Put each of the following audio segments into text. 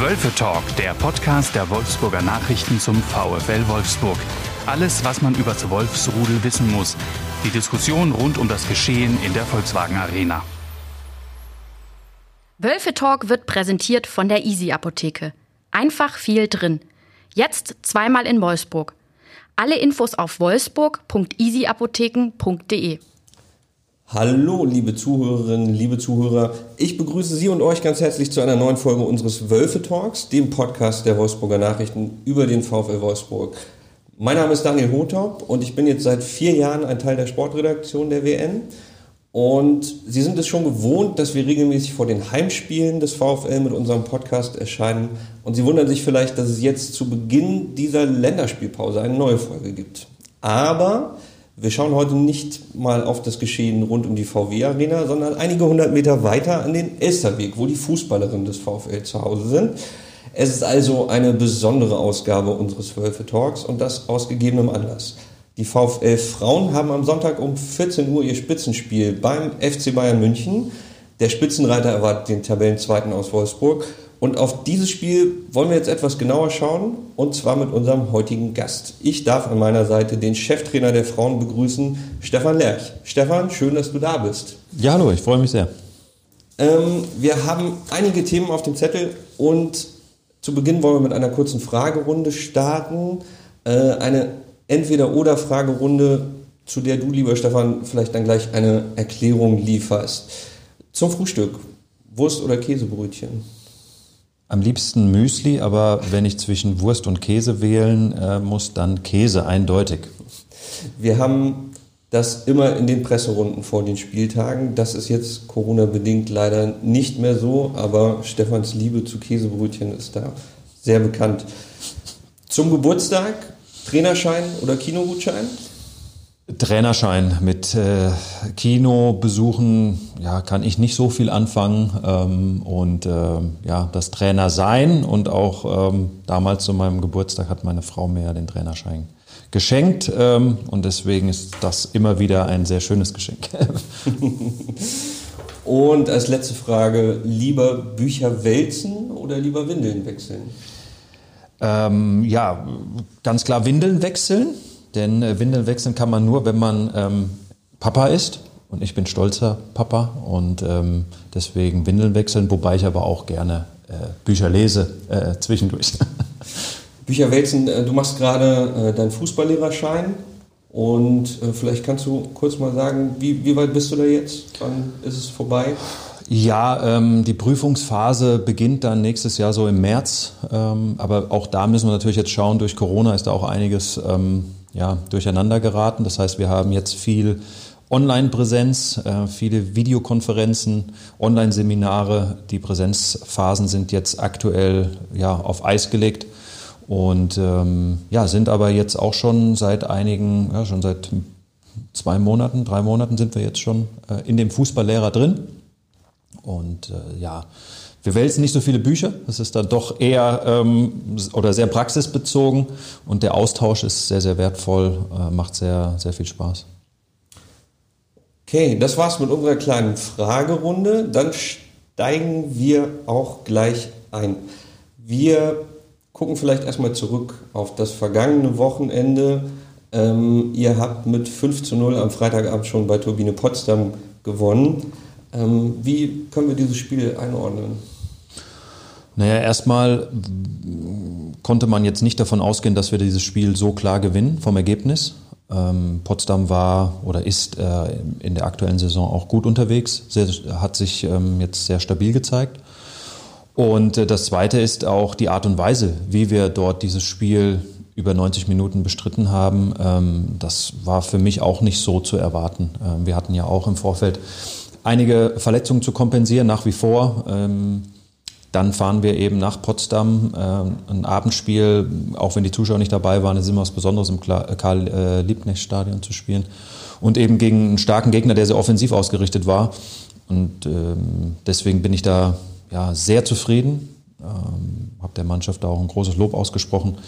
Wölfe Talk, der Podcast der Wolfsburger Nachrichten zum VfL Wolfsburg. Alles, was man über das Wolfsrudel wissen muss. Die Diskussion rund um das Geschehen in der Volkswagen Arena. Wölfe Talk wird präsentiert von der Easy Apotheke. Einfach viel drin. Jetzt zweimal in Wolfsburg. Alle Infos auf wolfsburg.easyapotheken.de. Hallo, liebe Zuhörerinnen, liebe Zuhörer. Ich begrüße Sie und euch ganz herzlich zu einer neuen Folge unseres Wölfe Talks, dem Podcast der Wolfsburger Nachrichten über den VfL Wolfsburg. Mein Name ist Daniel Hotop und ich bin jetzt seit vier Jahren ein Teil der Sportredaktion der WN. Und Sie sind es schon gewohnt, dass wir regelmäßig vor den Heimspielen des VfL mit unserem Podcast erscheinen. Und Sie wundern sich vielleicht, dass es jetzt zu Beginn dieser Länderspielpause eine neue Folge gibt. Aber wir schauen heute nicht mal auf das Geschehen rund um die VW Arena, sondern einige hundert Meter weiter an den Elsterweg, wo die Fußballerinnen des VfL zu Hause sind. Es ist also eine besondere Ausgabe unseres Wölfe Talks und das aus gegebenem Anlass. Die VfL Frauen haben am Sonntag um 14 Uhr ihr Spitzenspiel beim FC Bayern München. Der Spitzenreiter erwartet den Tabellenzweiten aus Wolfsburg und auf dieses Spiel wollen wir jetzt etwas genauer schauen und zwar mit unserem heutigen Gast. Ich darf an meiner Seite den Cheftrainer der Frauen begrüßen, Stefan Lerch. Stefan, schön, dass du da bist. Ja, hallo, ich freue mich sehr. Ähm, wir haben einige Themen auf dem Zettel und zu Beginn wollen wir mit einer kurzen Fragerunde starten. Äh, eine Entweder-Oder-Fragerunde, zu der du, lieber Stefan, vielleicht dann gleich eine Erklärung lieferst. Zum Frühstück, Wurst oder Käsebrötchen? Am liebsten Müsli, aber wenn ich zwischen Wurst und Käse wählen äh, muss, dann Käse eindeutig. Wir haben das immer in den Presserunden vor den Spieltagen. Das ist jetzt Corona-bedingt leider nicht mehr so, aber Stefans Liebe zu Käsebrötchen ist da sehr bekannt. Zum Geburtstag Trainerschein oder Kinogutschein? Trainerschein mit äh, Kinobesuchen ja, kann ich nicht so viel anfangen. Ähm, und äh, ja, das Trainer sein und auch ähm, damals zu meinem Geburtstag hat meine Frau mir ja den Trainerschein geschenkt. Ähm, und deswegen ist das immer wieder ein sehr schönes Geschenk. und als letzte Frage, lieber Bücher wälzen oder lieber Windeln wechseln? Ähm, ja, ganz klar Windeln wechseln. Denn äh, Windeln wechseln kann man nur, wenn man ähm, Papa ist. Und ich bin stolzer Papa und ähm, deswegen Windeln wechseln, wobei ich aber auch gerne äh, Bücher lese äh, zwischendurch. Bücher wälzen, äh, du machst gerade äh, deinen Fußballlehrerschein und vielleicht kannst du kurz mal sagen, wie, wie weit bist du da jetzt? Wann ist es vorbei? Ja, ähm, die Prüfungsphase beginnt dann nächstes Jahr so im März. Ähm, aber auch da müssen wir natürlich jetzt schauen, durch Corona ist da auch einiges ähm, ja, durcheinander geraten. Das heißt, wir haben jetzt viel Online-Präsenz, äh, viele Videokonferenzen, Online-Seminare. Die Präsenzphasen sind jetzt aktuell ja, auf Eis gelegt und ähm, ja, sind aber jetzt auch schon seit einigen, ja, schon seit zwei Monaten, drei Monaten sind wir jetzt schon äh, in dem Fußballlehrer drin. Und äh, ja, wir wälzen nicht so viele Bücher, das ist dann doch eher ähm, oder sehr praxisbezogen und der Austausch ist sehr, sehr wertvoll, äh, macht sehr, sehr viel Spaß. Okay, das war's mit unserer kleinen Fragerunde. Dann steigen wir auch gleich ein. Wir gucken vielleicht erstmal zurück auf das vergangene Wochenende. Ähm, ihr habt mit 5 zu 0 am Freitagabend schon bei Turbine Potsdam gewonnen. Ähm, wie können wir dieses Spiel einordnen? Naja, erstmal konnte man jetzt nicht davon ausgehen, dass wir dieses Spiel so klar gewinnen vom Ergebnis. Ähm, Potsdam war oder ist äh, in der aktuellen Saison auch gut unterwegs, sehr, hat sich ähm, jetzt sehr stabil gezeigt. Und äh, das Zweite ist auch die Art und Weise, wie wir dort dieses Spiel über 90 Minuten bestritten haben. Ähm, das war für mich auch nicht so zu erwarten. Ähm, wir hatten ja auch im Vorfeld einige Verletzungen zu kompensieren, nach wie vor. Ähm, dann fahren wir eben nach Potsdam, äh, ein Abendspiel, auch wenn die Zuschauer nicht dabei waren, ist immer was Besonderes im Karl-Liebknecht-Stadion zu spielen. Und eben gegen einen starken Gegner, der sehr offensiv ausgerichtet war. Und ähm, deswegen bin ich da ja, sehr zufrieden. Ähm, habe der Mannschaft da auch ein großes Lob ausgesprochen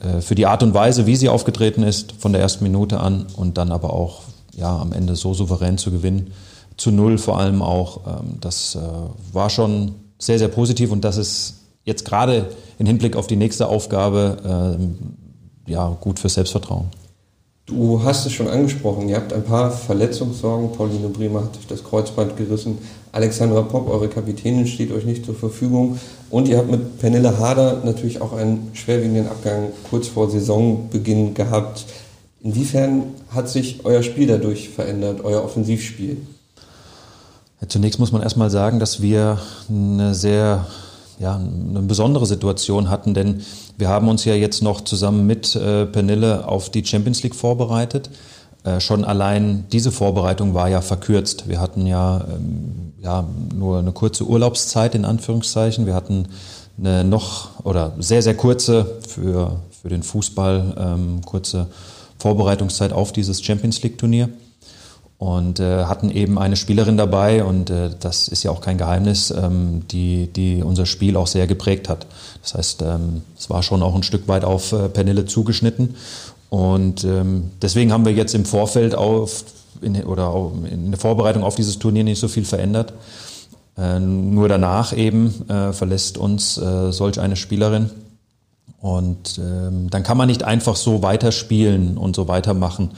äh, für die Art und Weise, wie sie aufgetreten ist, von der ersten Minute an und dann aber auch ja, am Ende so souverän zu gewinnen zu null vor allem auch. Ähm, das äh, war schon sehr, sehr positiv und das ist jetzt gerade im Hinblick auf die nächste Aufgabe äh, ja, gut für Selbstvertrauen. Du hast es schon angesprochen, ihr habt ein paar Verletzungssorgen. Pauline Bremer hat sich das Kreuzband gerissen. Alexandra Popp, eure Kapitänin, steht euch nicht zur Verfügung. Und ihr habt mit Pernille Harder natürlich auch einen schwerwiegenden Abgang kurz vor Saisonbeginn gehabt. Inwiefern hat sich euer Spiel dadurch verändert, euer Offensivspiel? Zunächst muss man erstmal sagen, dass wir eine sehr ja, eine besondere Situation hatten, denn wir haben uns ja jetzt noch zusammen mit äh, Pernille auf die Champions League vorbereitet. Äh, schon allein diese Vorbereitung war ja verkürzt. Wir hatten ja, ähm, ja nur eine kurze Urlaubszeit in Anführungszeichen. Wir hatten eine noch oder sehr, sehr kurze für, für den Fußball ähm, kurze Vorbereitungszeit auf dieses Champions League Turnier und äh, hatten eben eine Spielerin dabei und äh, das ist ja auch kein Geheimnis, ähm, die, die unser Spiel auch sehr geprägt hat. Das heißt, ähm, es war schon auch ein Stück weit auf äh, Pernille zugeschnitten und ähm, deswegen haben wir jetzt im Vorfeld auf in, oder in der Vorbereitung auf dieses Turnier nicht so viel verändert. Äh, nur danach eben äh, verlässt uns äh, solch eine Spielerin. Und ähm, dann kann man nicht einfach so weiterspielen und so weitermachen.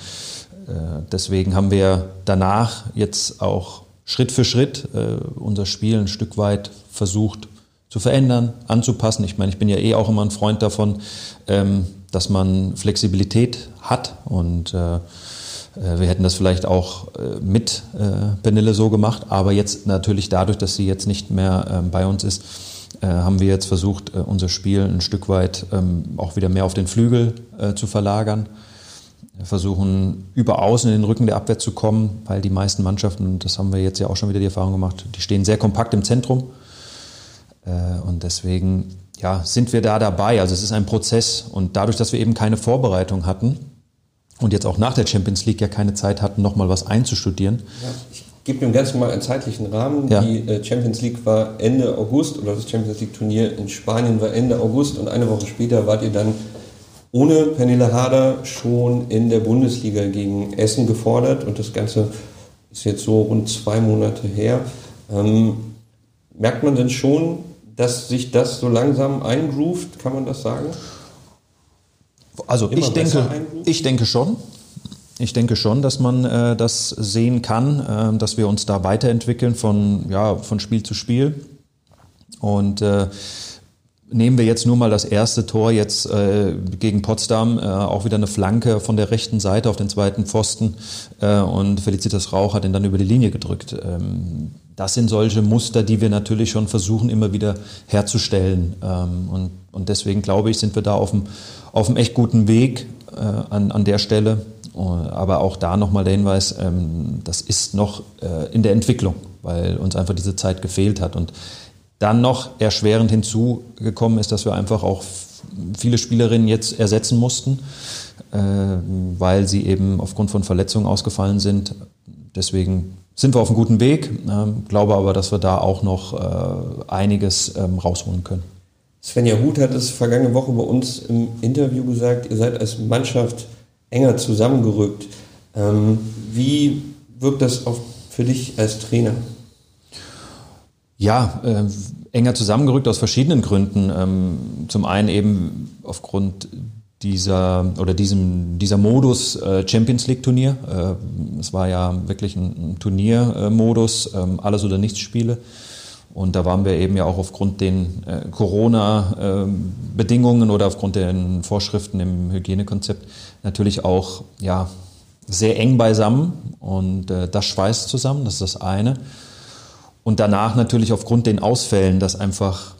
Äh, deswegen haben wir danach jetzt auch Schritt für Schritt äh, unser Spiel ein Stück weit versucht zu verändern, anzupassen. Ich meine, ich bin ja eh auch immer ein Freund davon, ähm, dass man Flexibilität hat und äh, wir hätten das vielleicht auch mit Benille so gemacht, aber jetzt natürlich dadurch, dass sie jetzt nicht mehr ähm, bei uns ist, haben wir jetzt versucht, unser Spiel ein Stück weit ähm, auch wieder mehr auf den Flügel zu verlagern versuchen über außen in den Rücken der Abwehr zu kommen, weil die meisten Mannschaften, das haben wir jetzt ja auch schon wieder die Erfahrung gemacht, die stehen sehr kompakt im Zentrum. Äh, und deswegen ja, sind wir da dabei. Also es ist ein Prozess. Und dadurch, dass wir eben keine Vorbereitung hatten und jetzt auch nach der Champions League ja keine Zeit hatten, nochmal was einzustudieren. Ja, ich gebe dem Ganzen mal einen zeitlichen Rahmen. Ja. Die äh, Champions League war Ende August oder das Champions League Turnier in Spanien war Ende August und eine Woche später wart ihr dann ohne Pernille Harder schon in der Bundesliga gegen Essen gefordert und das Ganze ist jetzt so rund zwei Monate her. Ähm, merkt man denn schon, dass sich das so langsam eingroovt, kann man das sagen? Also ich denke, ich denke schon. Ich denke schon, dass man äh, das sehen kann, äh, dass wir uns da weiterentwickeln von, ja, von Spiel zu Spiel. Und äh, Nehmen wir jetzt nur mal das erste Tor jetzt äh, gegen Potsdam, äh, auch wieder eine Flanke von der rechten Seite auf den zweiten Pfosten äh, und Felicitas Rauch hat ihn dann über die Linie gedrückt. Ähm, das sind solche Muster, die wir natürlich schon versuchen immer wieder herzustellen ähm, und, und deswegen glaube ich, sind wir da auf einem, echt guten Weg äh, an, an der Stelle. Aber auch da nochmal der Hinweis, ähm, das ist noch äh, in der Entwicklung, weil uns einfach diese Zeit gefehlt hat und dann noch erschwerend hinzugekommen ist, dass wir einfach auch viele Spielerinnen jetzt ersetzen mussten, äh, weil sie eben aufgrund von Verletzungen ausgefallen sind. Deswegen sind wir auf einem guten Weg, ähm, glaube aber, dass wir da auch noch äh, einiges ähm, rausholen können. Svenja Huth hat es vergangene Woche bei uns im Interview gesagt, ihr seid als Mannschaft enger zusammengerückt. Ähm, wie wirkt das auf, für dich als Trainer? Ja, äh, enger zusammengerückt aus verschiedenen Gründen. Ähm, zum einen eben aufgrund dieser oder diesem dieser Modus äh, Champions League Turnier. Äh, es war ja wirklich ein, ein Turniermodus, äh, alles oder nichts Spiele. Und da waren wir eben ja auch aufgrund den äh, Corona-Bedingungen oder aufgrund den Vorschriften im Hygienekonzept natürlich auch ja sehr eng beisammen und äh, das schweißt zusammen. Das ist das eine. Und danach natürlich aufgrund den Ausfällen, dass einfach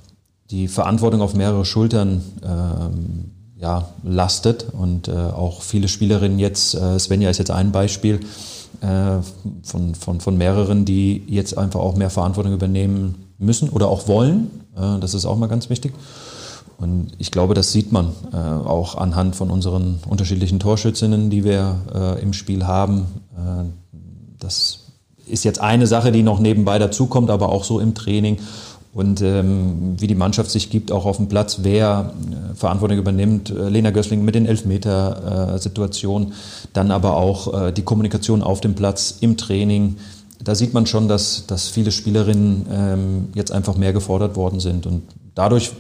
die Verantwortung auf mehrere Schultern ähm, ja, lastet und äh, auch viele Spielerinnen jetzt, äh, Svenja ist jetzt ein Beispiel äh, von, von, von mehreren, die jetzt einfach auch mehr Verantwortung übernehmen müssen oder auch wollen. Äh, das ist auch mal ganz wichtig. Und ich glaube, das sieht man äh, auch anhand von unseren unterschiedlichen Torschützinnen, die wir äh, im Spiel haben. Äh, das ist jetzt eine Sache, die noch nebenbei dazukommt, aber auch so im Training. Und ähm, wie die Mannschaft sich gibt, auch auf dem Platz, wer äh, Verantwortung übernimmt. Äh, Lena Gößling mit den Elfmeter-Situationen, äh, dann aber auch äh, die Kommunikation auf dem Platz, im Training. Da sieht man schon, dass, dass viele Spielerinnen ähm, jetzt einfach mehr gefordert worden sind. Und dadurch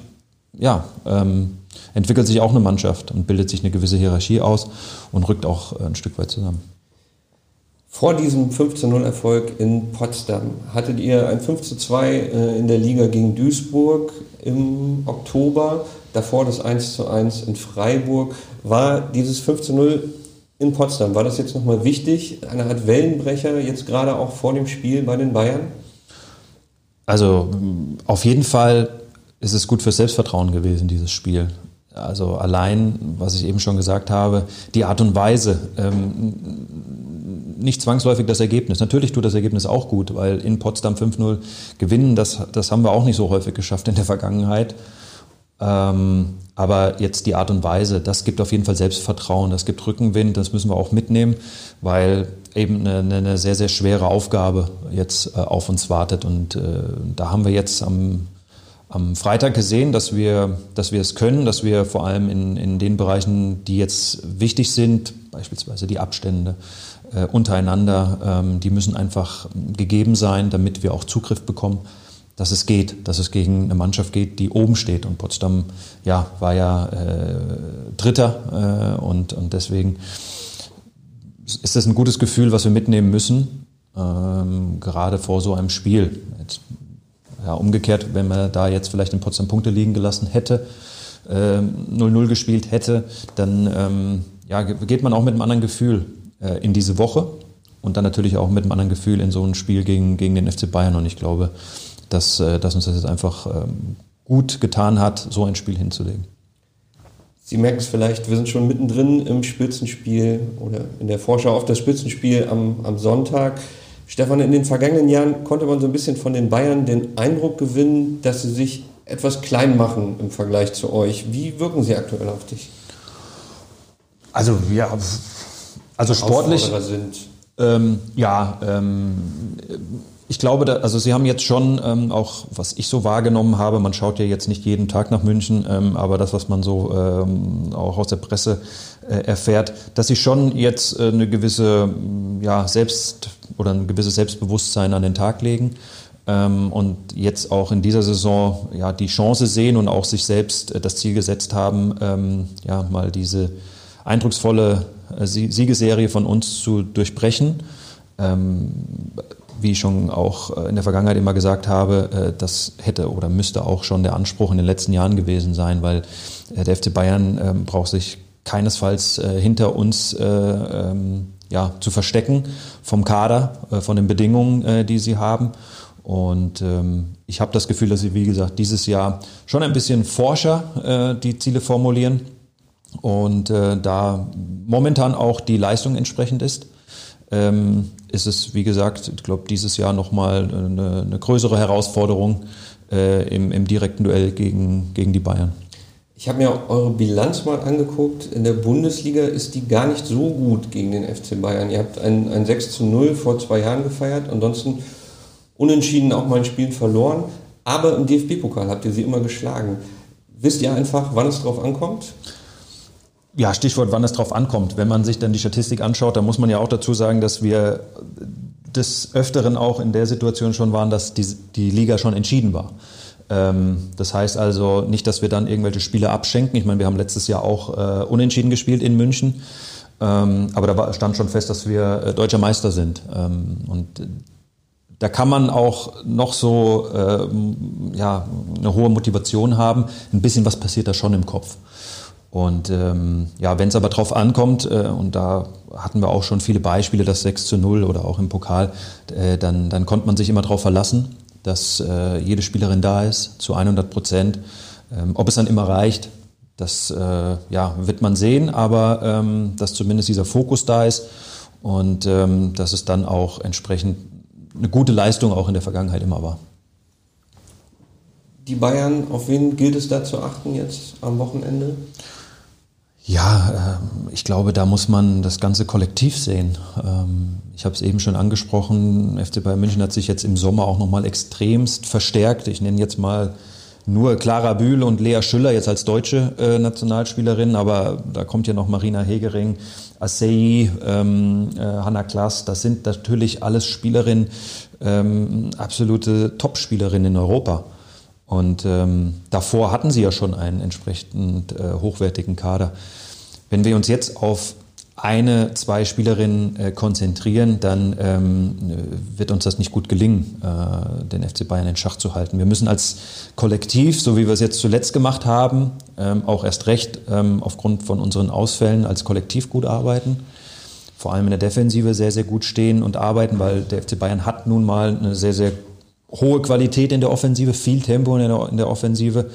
ja, ähm, entwickelt sich auch eine Mannschaft und bildet sich eine gewisse Hierarchie aus und rückt auch ein Stück weit zusammen. Vor diesem 15-0-Erfolg in Potsdam hattet ihr ein 5-2 äh, in der Liga gegen Duisburg im Oktober, davor das 1-1 in Freiburg. War dieses 15-0 in Potsdam, war das jetzt nochmal wichtig, eine Art Wellenbrecher, jetzt gerade auch vor dem Spiel bei den Bayern? Also auf jeden Fall ist es gut fürs Selbstvertrauen gewesen, dieses Spiel. Also allein, was ich eben schon gesagt habe, die Art und Weise, ähm, nicht zwangsläufig das Ergebnis. Natürlich tut das Ergebnis auch gut, weil in Potsdam 5-0 gewinnen, das, das haben wir auch nicht so häufig geschafft in der Vergangenheit. Ähm, aber jetzt die Art und Weise, das gibt auf jeden Fall Selbstvertrauen, das gibt Rückenwind, das müssen wir auch mitnehmen, weil eben eine, eine sehr, sehr schwere Aufgabe jetzt äh, auf uns wartet. Und äh, da haben wir jetzt am am Freitag gesehen, dass wir, dass wir es können, dass wir vor allem in, in den Bereichen, die jetzt wichtig sind, beispielsweise die Abstände äh, untereinander, ähm, die müssen einfach gegeben sein, damit wir auch Zugriff bekommen, dass es geht, dass es gegen eine Mannschaft geht, die oben steht. Und Potsdam ja, war ja äh, Dritter äh, und, und deswegen ist das ein gutes Gefühl, was wir mitnehmen müssen, ähm, gerade vor so einem Spiel. Jetzt ja, umgekehrt, wenn man da jetzt vielleicht in Potsdam Punkte liegen gelassen hätte, 0-0 äh, gespielt hätte, dann ähm, ja, geht man auch mit einem anderen Gefühl äh, in diese Woche und dann natürlich auch mit einem anderen Gefühl in so ein Spiel gegen, gegen den FC Bayern. Und ich glaube, dass, äh, dass uns das jetzt einfach ähm, gut getan hat, so ein Spiel hinzulegen. Sie merken es vielleicht, wir sind schon mittendrin im Spitzenspiel oder in der Vorschau auf das Spitzenspiel am, am Sonntag. Stefan, in den vergangenen Jahren konnte man so ein bisschen von den Bayern den Eindruck gewinnen, dass sie sich etwas klein machen im Vergleich zu euch. Wie wirken sie aktuell auf dich? Also ja, also sportlich sind. Ähm, ja, ähm, ich glaube, da, also Sie haben jetzt schon ähm, auch, was ich so wahrgenommen habe, man schaut ja jetzt nicht jeden Tag nach München, ähm, aber das, was man so ähm, auch aus der Presse äh, erfährt, dass Sie schon jetzt äh, eine gewisse ja, Selbst- oder ein gewisses Selbstbewusstsein an den Tag legen ähm, und jetzt auch in dieser Saison ja, die Chance sehen und auch sich selbst äh, das Ziel gesetzt haben, ähm, ja, mal diese eindrucksvolle äh, Siegeserie von uns zu durchbrechen. Ähm, wie ich schon auch äh, in der Vergangenheit immer gesagt habe, äh, das hätte oder müsste auch schon der Anspruch in den letzten Jahren gewesen sein, weil äh, der FC Bayern ähm, braucht sich keinesfalls hinter uns ähm, ja, zu verstecken vom Kader, von den Bedingungen, die sie haben. Und ähm, ich habe das Gefühl, dass sie, wie gesagt, dieses Jahr schon ein bisschen forscher die Ziele formulieren und da momentan auch die Leistung entsprechend ist ähm, ist es, wie gesagt, ich glaube, dieses Jahr nochmal eine, eine größere Herausforderung äh, im, im direkten Duell gegen, gegen die Bayern. Ich habe mir eure Bilanz mal angeguckt. In der Bundesliga ist die gar nicht so gut gegen den FC Bayern. Ihr habt ein, ein 6 zu 0 vor zwei Jahren gefeiert, ansonsten unentschieden auch mal ein Spiel verloren. Aber im DFB-Pokal habt ihr sie immer geschlagen. Wisst ihr einfach, wann es drauf ankommt? Ja, Stichwort, wann es drauf ankommt. Wenn man sich dann die Statistik anschaut, dann muss man ja auch dazu sagen, dass wir des Öfteren auch in der Situation schon waren, dass die, die Liga schon entschieden war. Ähm, das heißt also nicht, dass wir dann irgendwelche Spiele abschenken. Ich meine, wir haben letztes Jahr auch äh, unentschieden gespielt in München. Ähm, aber da war, stand schon fest, dass wir äh, deutscher Meister sind. Ähm, und da kann man auch noch so äh, ja, eine hohe Motivation haben. Ein bisschen was passiert da schon im Kopf. Und ähm, ja, wenn es aber drauf ankommt, äh, und da hatten wir auch schon viele Beispiele, das 6 zu 0 oder auch im Pokal, äh, dann, dann konnte man sich immer darauf verlassen, dass äh, jede Spielerin da ist, zu 100 Prozent. Ähm, ob es dann immer reicht, das äh, ja, wird man sehen, aber ähm, dass zumindest dieser Fokus da ist und ähm, dass es dann auch entsprechend eine gute Leistung auch in der Vergangenheit immer war die Bayern, auf wen gilt es da zu achten jetzt am Wochenende? Ja, ähm, ich glaube, da muss man das ganze Kollektiv sehen. Ähm, ich habe es eben schon angesprochen, FC Bayern München hat sich jetzt im Sommer auch nochmal extremst verstärkt. Ich nenne jetzt mal nur Clara Bühl und Lea Schüller jetzt als deutsche äh, Nationalspielerin, aber da kommt ja noch Marina Hegering, Assei, ähm, äh, Hanna Klaas. Das sind natürlich alles Spielerinnen, absolute Top-Spielerinnen in Europa. Und ähm, davor hatten sie ja schon einen entsprechend äh, hochwertigen Kader. Wenn wir uns jetzt auf eine, zwei Spielerinnen äh, konzentrieren, dann ähm, wird uns das nicht gut gelingen, äh, den FC Bayern in Schach zu halten. Wir müssen als Kollektiv, so wie wir es jetzt zuletzt gemacht haben, ähm, auch erst recht ähm, aufgrund von unseren Ausfällen als Kollektiv gut arbeiten. Vor allem in der Defensive sehr, sehr gut stehen und arbeiten, weil der FC Bayern hat nun mal eine sehr, sehr hohe Qualität in der Offensive, viel Tempo in der, in der Offensive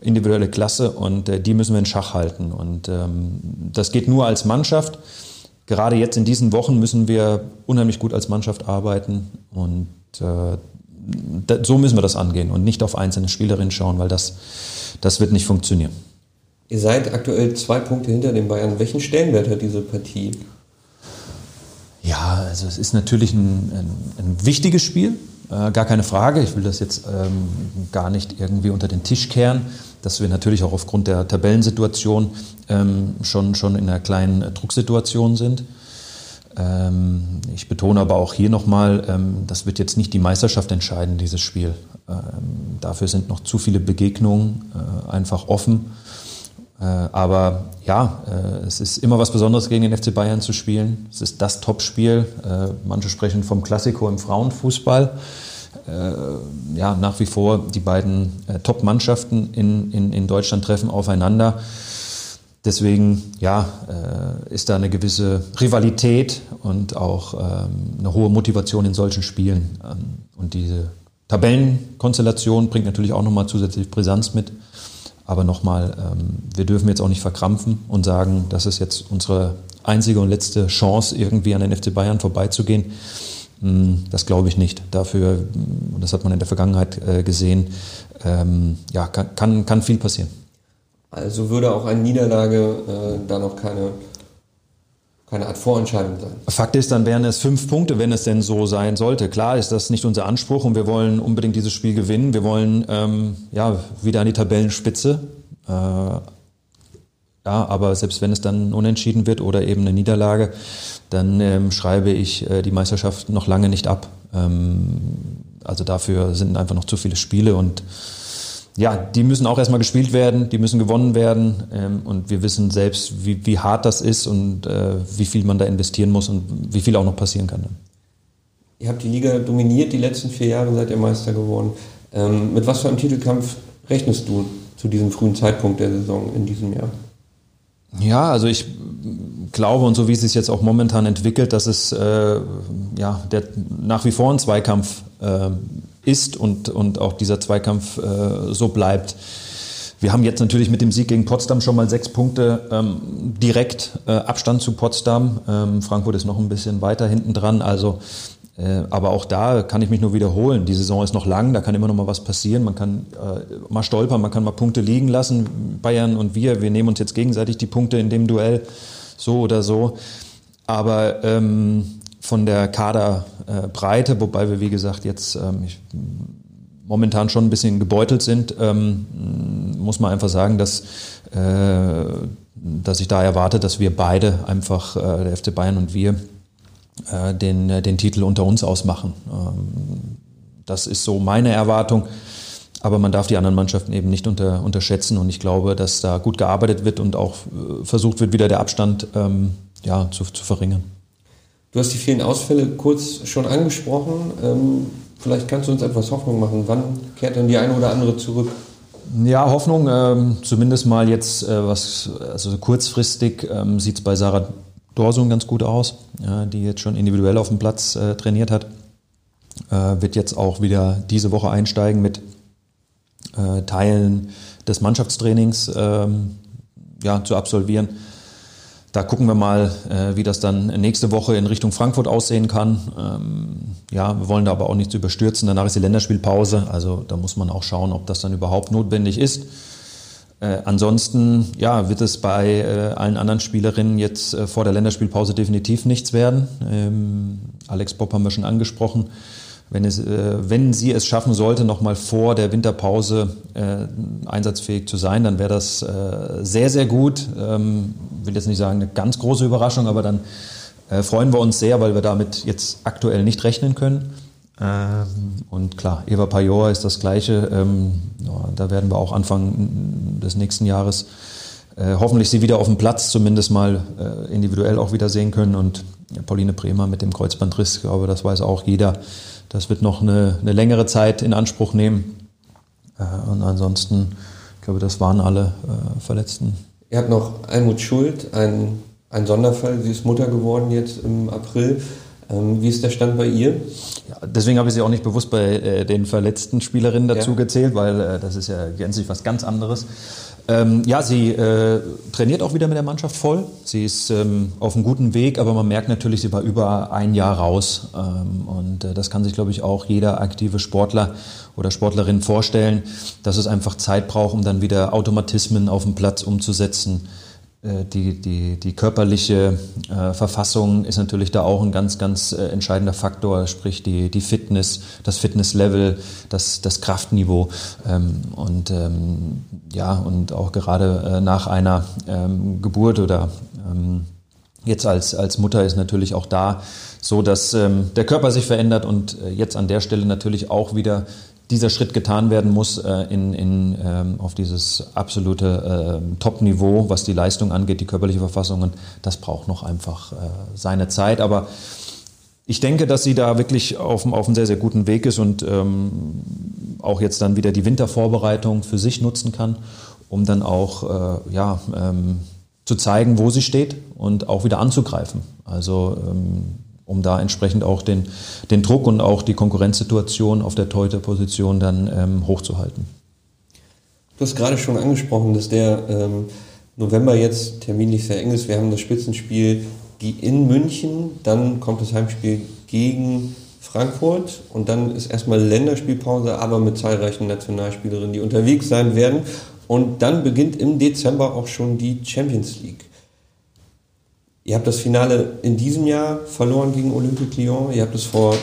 individuelle Klasse und äh, die müssen wir in Schach halten. Und ähm, das geht nur als Mannschaft. Gerade jetzt in diesen Wochen müssen wir unheimlich gut als Mannschaft arbeiten und äh, da, so müssen wir das angehen und nicht auf einzelne Spielerinnen schauen, weil das, das wird nicht funktionieren. Ihr seid aktuell zwei Punkte hinter den Bayern. Welchen Stellenwert hat diese Partie? Ja, also es ist natürlich ein, ein, ein wichtiges Spiel, äh, gar keine Frage. Ich will das jetzt ähm, gar nicht irgendwie unter den Tisch kehren dass wir natürlich auch aufgrund der Tabellensituation ähm, schon, schon in einer kleinen Drucksituation sind. Ähm, ich betone aber auch hier nochmal, ähm, das wird jetzt nicht die Meisterschaft entscheiden, dieses Spiel. Ähm, dafür sind noch zu viele Begegnungen äh, einfach offen. Äh, aber ja, äh, es ist immer was Besonderes gegen den FC Bayern zu spielen. Es ist das Topspiel. Äh, manche sprechen vom Klassiko im Frauenfußball ja, nach wie vor die beiden Top-Mannschaften in, in, in Deutschland treffen aufeinander. Deswegen ja, ist da eine gewisse Rivalität und auch ähm, eine hohe Motivation in solchen Spielen. Ähm, und diese Tabellenkonstellation bringt natürlich auch nochmal zusätzlich Brisanz mit. Aber nochmal, ähm, wir dürfen jetzt auch nicht verkrampfen und sagen, das ist jetzt unsere einzige und letzte Chance, irgendwie an den FC Bayern vorbeizugehen. Hm, das glaube ich nicht. Dafür, und das hat man in der Vergangenheit äh, gesehen, ähm, ja, kann, kann, kann, viel passieren. Also würde auch eine Niederlage äh, da noch keine, keine Art Vorentscheidung sein. Fakt ist, dann wären es fünf Punkte, wenn es denn so sein sollte. Klar ist das nicht unser Anspruch und wir wollen unbedingt dieses Spiel gewinnen. Wir wollen ähm, ja, wieder an die Tabellenspitze. Äh, ja, aber selbst wenn es dann unentschieden wird oder eben eine Niederlage, dann ähm, schreibe ich äh, die Meisterschaft noch lange nicht ab. Ähm, also dafür sind einfach noch zu viele Spiele und ja, die müssen auch erstmal gespielt werden, die müssen gewonnen werden ähm, und wir wissen selbst, wie, wie hart das ist und äh, wie viel man da investieren muss und wie viel auch noch passieren kann. Ihr habt die Liga dominiert die letzten vier Jahre, seid ihr Meister geworden. Ähm, mit was für einem Titelkampf rechnest du zu diesem frühen Zeitpunkt der Saison in diesem Jahr? Ja, also ich glaube und so wie es sich jetzt auch momentan entwickelt, dass es äh, ja, der nach wie vor ein Zweikampf äh, ist und, und auch dieser Zweikampf äh, so bleibt. Wir haben jetzt natürlich mit dem Sieg gegen Potsdam schon mal sechs Punkte ähm, direkt äh, Abstand zu Potsdam. Ähm, Frankfurt ist noch ein bisschen weiter hinten dran. Also äh, aber auch da kann ich mich nur wiederholen. Die Saison ist noch lang, da kann immer noch mal was passieren. Man kann äh, mal stolpern, man kann mal Punkte liegen lassen. Bayern und wir, wir nehmen uns jetzt gegenseitig die Punkte in dem Duell, so oder so. Aber ähm, von der Kaderbreite, wobei wir, wie gesagt, jetzt ähm, ich, momentan schon ein bisschen gebeutelt sind, ähm, muss man einfach sagen, dass, äh, dass ich da erwarte, dass wir beide einfach, äh, der FC Bayern und wir, äh, den, äh, den Titel unter uns ausmachen. Ähm, das ist so meine Erwartung. Aber man darf die anderen Mannschaften eben nicht unter, unterschätzen. Und ich glaube, dass da gut gearbeitet wird und auch äh, versucht wird, wieder der Abstand ähm, ja, zu, zu verringern. Du hast die vielen Ausfälle kurz schon angesprochen. Ähm, vielleicht kannst du uns etwas Hoffnung machen. Wann kehrt denn die eine oder andere zurück? Ja, Hoffnung, ähm, zumindest mal jetzt, äh, was, also kurzfristig ähm, sieht es bei Sarah Dorsun ganz gut aus, ja, die jetzt schon individuell auf dem Platz äh, trainiert hat. Äh, wird jetzt auch wieder diese Woche einsteigen mit äh, Teilen des Mannschaftstrainings ähm, ja, zu absolvieren. Da gucken wir mal, äh, wie das dann nächste Woche in Richtung Frankfurt aussehen kann. Ähm, ja, wir wollen da aber auch nichts überstürzen. Danach ist die Länderspielpause. Also da muss man auch schauen, ob das dann überhaupt notwendig ist. Äh, ansonsten ja, wird es bei äh, allen anderen Spielerinnen jetzt äh, vor der Länderspielpause definitiv nichts werden. Ähm, Alex Bopp haben wir schon angesprochen. Wenn, es, äh, wenn sie es schaffen sollte, noch mal vor der Winterpause äh, einsatzfähig zu sein, dann wäre das äh, sehr, sehr gut. Ähm, will jetzt nicht sagen eine ganz große Überraschung, aber dann freuen wir uns sehr, weil wir damit jetzt aktuell nicht rechnen können. Ähm, und klar, Eva Pajor ist das Gleiche. Ähm, ja, da werden wir auch Anfang des nächsten Jahres äh, hoffentlich sie wieder auf dem Platz zumindest mal äh, individuell auch wieder sehen können. Und Pauline Bremer mit dem Kreuzbandriss, ich glaube, das weiß auch jeder. Das wird noch eine, eine längere Zeit in Anspruch nehmen. Äh, und ansonsten, ich glaube, das waren alle äh, Verletzten. Ihr habt noch Almut Schuld, ein, ein Sonderfall. Sie ist Mutter geworden jetzt im April. Ähm, wie ist der Stand bei ihr? Ja, deswegen habe ich sie auch nicht bewusst bei äh, den verletzten Spielerinnen dazu ja. gezählt, weil äh, das ist ja gänzlich was ganz anderes. Ähm, ja, sie äh, trainiert auch wieder mit der Mannschaft voll. Sie ist ähm, auf einem guten Weg, aber man merkt natürlich, sie war über ein Jahr raus. Ähm, und äh, das kann sich, glaube ich, auch jeder aktive Sportler oder Sportlerin vorstellen, dass es einfach Zeit braucht, um dann wieder Automatismen auf dem Platz umzusetzen die, die, die körperliche äh, Verfassung ist natürlich da auch ein ganz, ganz äh, entscheidender Faktor, sprich die, die Fitness, das Fitnesslevel, das, das Kraftniveau. Ähm, und ähm, ja, und auch gerade äh, nach einer ähm, Geburt oder ähm, jetzt als, als Mutter ist natürlich auch da so, dass ähm, der Körper sich verändert und äh, jetzt an der Stelle natürlich auch wieder dieser Schritt getan werden muss äh, in, in, ähm, auf dieses absolute äh, Top-Niveau, was die Leistung angeht, die körperliche Verfassung. Das braucht noch einfach äh, seine Zeit. Aber ich denke, dass sie da wirklich auf, auf einem sehr, sehr guten Weg ist und ähm, auch jetzt dann wieder die Wintervorbereitung für sich nutzen kann, um dann auch äh, ja, ähm, zu zeigen, wo sie steht und auch wieder anzugreifen. Also ähm, um da entsprechend auch den, den Druck und auch die Konkurrenzsituation auf der Torhüterposition dann ähm, hochzuhalten. Du hast gerade schon angesprochen, dass der ähm, November jetzt terminlich sehr eng ist. Wir haben das Spitzenspiel in München, dann kommt das Heimspiel gegen Frankfurt und dann ist erstmal Länderspielpause, aber mit zahlreichen Nationalspielerinnen, die unterwegs sein werden. Und dann beginnt im Dezember auch schon die Champions League. Ihr habt das Finale in diesem Jahr verloren gegen Olympique Lyon. Ihr habt es vor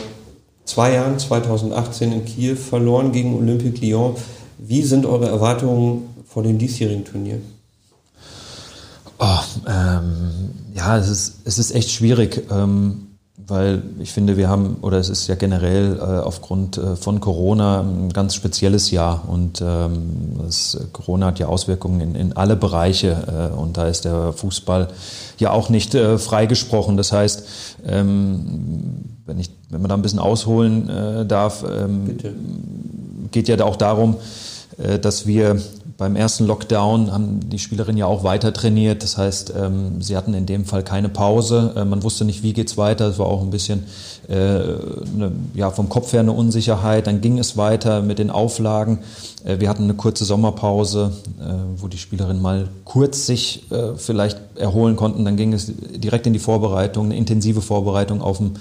zwei Jahren, 2018 in Kiew, verloren gegen Olympique Lyon. Wie sind eure Erwartungen vor dem diesjährigen Turnier? Oh, ähm, ja, es ist, es ist echt schwierig. Ähm, weil ich finde, wir haben, oder es ist ja generell äh, aufgrund äh, von Corona ein ganz spezielles Jahr und ähm, das, Corona hat ja Auswirkungen in, in alle Bereiche äh, und da ist der Fußball ja auch nicht äh, freigesprochen. Das heißt, ähm, wenn, ich, wenn man da ein bisschen ausholen äh, darf, ähm, geht ja auch darum, äh, dass wir beim ersten Lockdown haben die Spielerinnen ja auch weiter trainiert. Das heißt, ähm, sie hatten in dem Fall keine Pause. Äh, man wusste nicht, wie geht's weiter. Es war auch ein bisschen äh, ne, ja, vom Kopf her eine Unsicherheit. Dann ging es weiter mit den Auflagen. Äh, wir hatten eine kurze Sommerpause, äh, wo die Spielerinnen mal kurz sich äh, vielleicht erholen konnten. Dann ging es direkt in die Vorbereitung, eine intensive Vorbereitung auf dem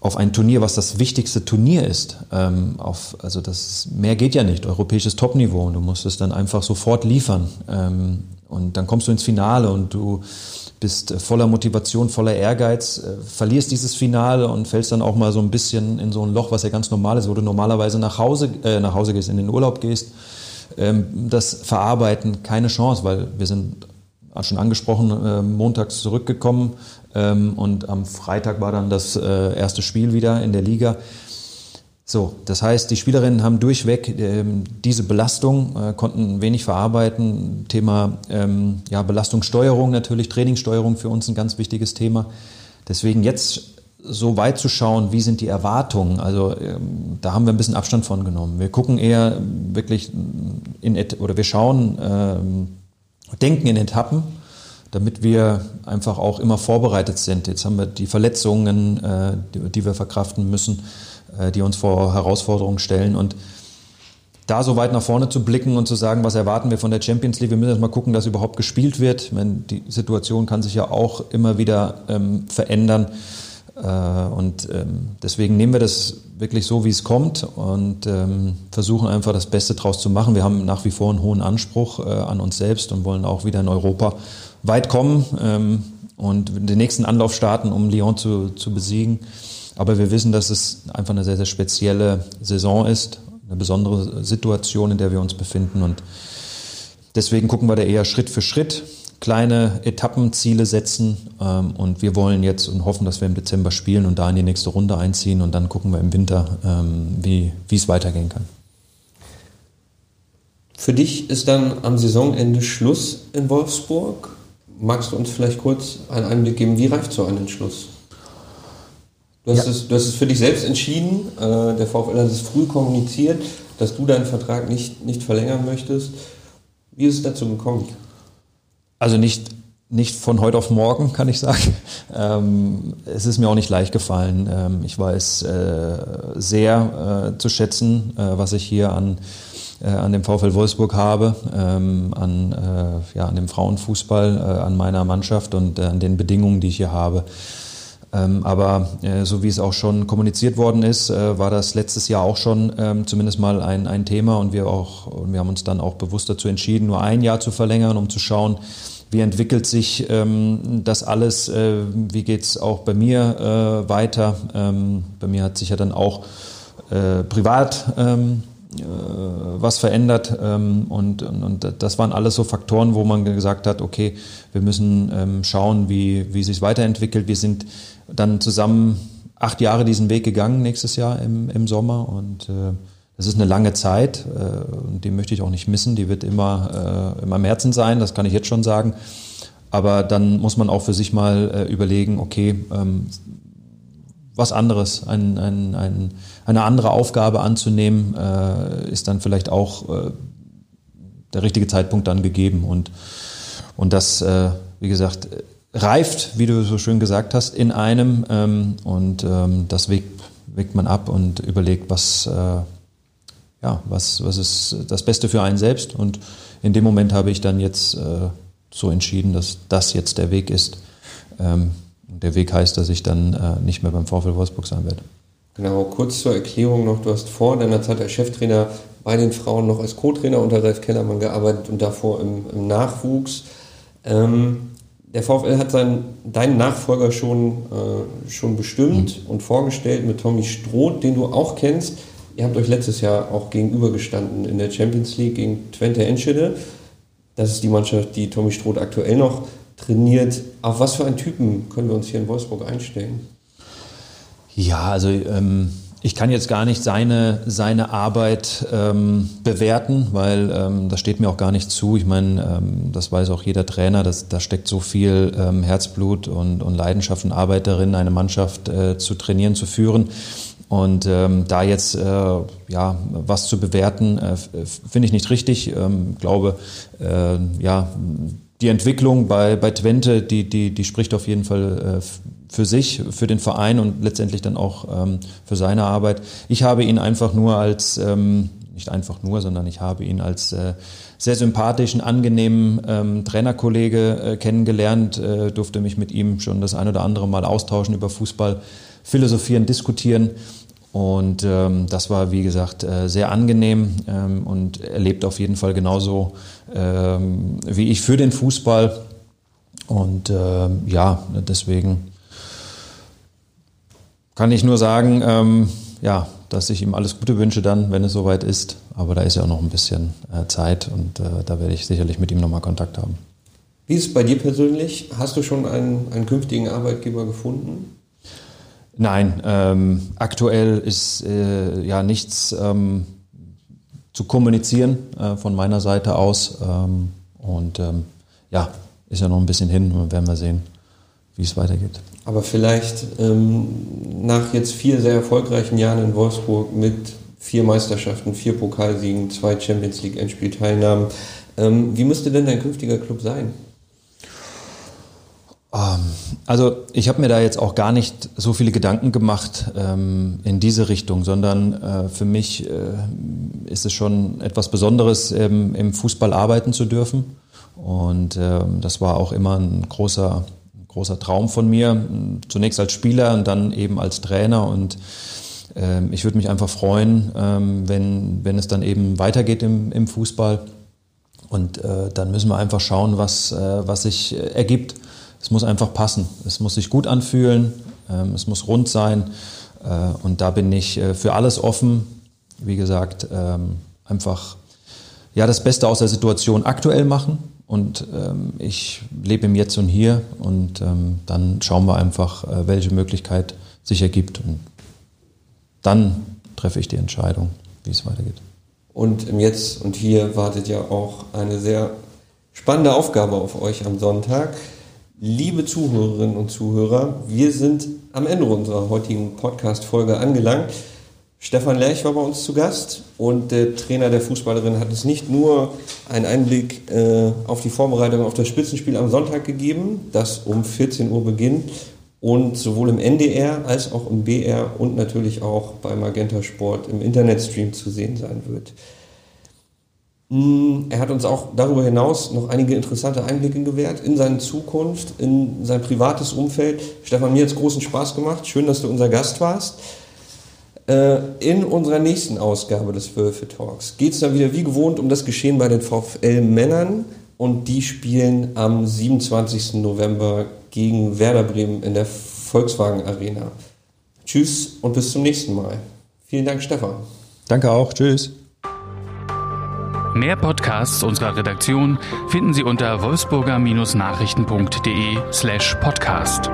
auf ein Turnier, was das wichtigste Turnier ist. Ähm, auf, also das mehr geht ja nicht, europäisches Topniveau. Und du musst es dann einfach sofort liefern. Ähm, und dann kommst du ins Finale und du bist voller Motivation, voller Ehrgeiz, äh, verlierst dieses Finale und fällst dann auch mal so ein bisschen in so ein Loch, was ja ganz normal ist, wo du normalerweise nach Hause, äh, nach Hause gehst, in den Urlaub gehst. Ähm, das Verarbeiten keine Chance, weil wir sind schon angesprochen, äh, montags zurückgekommen ähm, und am Freitag war dann das äh, erste Spiel wieder in der Liga. So, das heißt, die Spielerinnen haben durchweg ähm, diese Belastung, äh, konnten wenig verarbeiten. Thema ähm, ja, Belastungssteuerung natürlich, Trainingssteuerung für uns ein ganz wichtiges Thema. Deswegen jetzt so weit zu schauen, wie sind die Erwartungen, also ähm, da haben wir ein bisschen Abstand von genommen. Wir gucken eher wirklich in, oder wir schauen, ähm, denken in Etappen damit wir einfach auch immer vorbereitet sind. Jetzt haben wir die Verletzungen, äh, die, wir verkraften müssen, äh, die uns vor Herausforderungen stellen und da so weit nach vorne zu blicken und zu sagen, was erwarten wir von der Champions League, wir müssen erst mal gucken, dass überhaupt gespielt wird. Meine, die Situation kann sich ja auch immer wieder ähm, verändern. Äh, und ähm, deswegen nehmen wir das wirklich so, wie es kommt und ähm, versuchen einfach das Beste draus zu machen. Wir haben nach wie vor einen hohen Anspruch äh, an uns selbst und wollen auch wieder in Europa weit kommen ähm, und den nächsten Anlauf starten, um Lyon zu, zu besiegen. Aber wir wissen, dass es einfach eine sehr, sehr spezielle Saison ist, eine besondere Situation, in der wir uns befinden. Und deswegen gucken wir da eher Schritt für Schritt, kleine Etappenziele setzen ähm, und wir wollen jetzt und hoffen, dass wir im Dezember spielen und da in die nächste Runde einziehen und dann gucken wir im Winter, ähm, wie es weitergehen kann. Für dich ist dann am Saisonende Schluss in Wolfsburg. Magst du uns vielleicht kurz einen Einblick geben, wie reift so ein Entschluss? Du hast, ja. es, du hast es für dich selbst entschieden, äh, der VfL hat es früh kommuniziert, dass du deinen Vertrag nicht, nicht verlängern möchtest. Wie ist es dazu gekommen? Also nicht, nicht von heute auf morgen, kann ich sagen. Ähm, es ist mir auch nicht leicht gefallen. Ähm, ich weiß äh, sehr äh, zu schätzen, äh, was ich hier an, äh, an dem VfL Wolfsburg habe, ähm, an, äh, ja, an dem Frauenfußball, äh, an meiner Mannschaft und an den Bedingungen, die ich hier habe. Ähm, aber äh, so wie es auch schon kommuniziert worden ist, äh, war das letztes Jahr auch schon ähm, zumindest mal ein, ein Thema und wir auch wir haben uns dann auch bewusst dazu entschieden, nur ein Jahr zu verlängern, um zu schauen, wie entwickelt sich ähm, das alles, äh, wie geht's auch bei mir äh, weiter. Ähm, bei mir hat sich ja dann auch äh, privat ähm, äh, was verändert ähm, und, und, und, das waren alles so Faktoren, wo man gesagt hat, okay, wir müssen schauen, wie, wie sich weiterentwickelt. Wir sind dann zusammen acht Jahre diesen Weg gegangen nächstes Jahr im, im Sommer und äh, das ist eine lange Zeit äh, und die möchte ich auch nicht missen. Die wird immer, äh, immer im Herzen sein, das kann ich jetzt schon sagen. Aber dann muss man auch für sich mal äh, überlegen, okay, ähm, was anderes, ein, ein, ein, eine andere Aufgabe anzunehmen, äh, ist dann vielleicht auch äh, der richtige Zeitpunkt dann gegeben. Und, und das, äh, wie gesagt, reift, wie du so schön gesagt hast, in einem ähm, und ähm, das wägt, wägt man ab und überlegt, was, äh, ja, was, was ist das Beste für einen selbst. Und in dem Moment habe ich dann jetzt äh, so entschieden, dass das jetzt der Weg ist. Ähm, der Weg heißt, dass ich dann äh, nicht mehr beim VfL Wolfsburg sein werde. Genau, kurz zur Erklärung noch, du hast vor deiner Zeit als Cheftrainer bei den Frauen noch als Co-Trainer unter Ralf Kellermann gearbeitet und davor im, im Nachwuchs. Ähm, der VfL hat seinen, deinen Nachfolger schon, äh, schon bestimmt mhm. und vorgestellt mit Tommy Stroth, den du auch kennst. Ihr habt euch letztes Jahr auch gegenübergestanden in der Champions League gegen Twente Enschede. Das ist die Mannschaft, die Tommy Stroth aktuell noch trainiert. Auf was für einen Typen können wir uns hier in Wolfsburg einstellen? Ja, also ähm, ich kann jetzt gar nicht seine, seine Arbeit ähm, bewerten, weil ähm, das steht mir auch gar nicht zu. Ich meine, ähm, das weiß auch jeder Trainer, dass, da steckt so viel ähm, Herzblut und, und Leidenschaft und Arbeit darin, eine Mannschaft äh, zu trainieren, zu führen. Und ähm, da jetzt äh, ja was zu bewerten, äh, finde ich nicht richtig. Ähm, glaube äh, ja die Entwicklung bei bei Twente, die die die spricht auf jeden Fall äh, für sich, für den Verein und letztendlich dann auch ähm, für seine Arbeit. Ich habe ihn einfach nur als ähm, nicht einfach nur, sondern ich habe ihn als äh, sehr sympathischen, angenehmen ähm, Trainerkollege äh, kennengelernt, äh, durfte mich mit ihm schon das ein oder andere Mal austauschen über Fußball, philosophieren, diskutieren. Und ähm, das war, wie gesagt, äh, sehr angenehm ähm, und er lebt auf jeden Fall genauso ähm, wie ich für den Fußball. Und ähm, ja, deswegen kann ich nur sagen, ähm, ja, dass ich ihm alles Gute wünsche dann, wenn es soweit ist. Aber da ist ja auch noch ein bisschen äh, Zeit und äh, da werde ich sicherlich mit ihm nochmal Kontakt haben. Wie ist es bei dir persönlich? Hast du schon einen, einen künftigen Arbeitgeber gefunden? Nein, ähm, aktuell ist äh, ja nichts ähm, zu kommunizieren äh, von meiner Seite aus. Ähm, und ähm, ja, ist ja noch ein bisschen hin und werden wir sehen, wie es weitergeht. Aber vielleicht ähm, nach jetzt vier sehr erfolgreichen Jahren in Wolfsburg mit vier Meisterschaften, vier Pokalsiegen, zwei Champions League Endspielteilnahmen, ähm, wie müsste denn dein künftiger Club sein? Ähm, also ich habe mir da jetzt auch gar nicht so viele Gedanken gemacht ähm, in diese Richtung, sondern äh, für mich äh, ist es schon etwas Besonderes, ähm, im Fußball arbeiten zu dürfen. Und ähm, das war auch immer ein großer, großer Traum von mir, zunächst als Spieler und dann eben als Trainer. Und ähm, ich würde mich einfach freuen, ähm, wenn, wenn es dann eben weitergeht im, im Fußball. Und äh, dann müssen wir einfach schauen, was, äh, was sich äh, ergibt. Es muss einfach passen. Es muss sich gut anfühlen. Ähm, es muss rund sein. Äh, und da bin ich äh, für alles offen. Wie gesagt, ähm, einfach ja, das Beste aus der Situation aktuell machen. Und ähm, ich lebe im Jetzt und Hier und ähm, dann schauen wir einfach, äh, welche Möglichkeit sich ergibt. Und dann treffe ich die Entscheidung, wie es weitergeht. Und im Jetzt und Hier wartet ja auch eine sehr spannende Aufgabe auf euch am Sonntag. Liebe Zuhörerinnen und Zuhörer, wir sind am Ende unserer heutigen Podcast-Folge angelangt. Stefan Lerch war bei uns zu Gast und der Trainer der Fußballerin hat uns nicht nur einen Einblick äh, auf die Vorbereitung auf das Spitzenspiel am Sonntag gegeben, das um 14 Uhr beginnt und sowohl im NDR als auch im BR und natürlich auch bei Magenta Sport im Internetstream zu sehen sein wird. Mm, er hat uns auch darüber hinaus noch einige interessante Einblicke gewährt in seine Zukunft, in sein privates Umfeld. Stefan, mir hat es großen Spaß gemacht. Schön, dass du unser Gast warst. Äh, in unserer nächsten Ausgabe des Wölfe Talks geht es dann wieder wie gewohnt um das Geschehen bei den VfL Männern und die spielen am 27. November gegen Werder Bremen in der Volkswagen Arena. Tschüss und bis zum nächsten Mal. Vielen Dank, Stefan. Danke auch. Tschüss. Mehr Podcasts unserer Redaktion finden Sie unter wolfsburger-nachrichten.de slash podcast.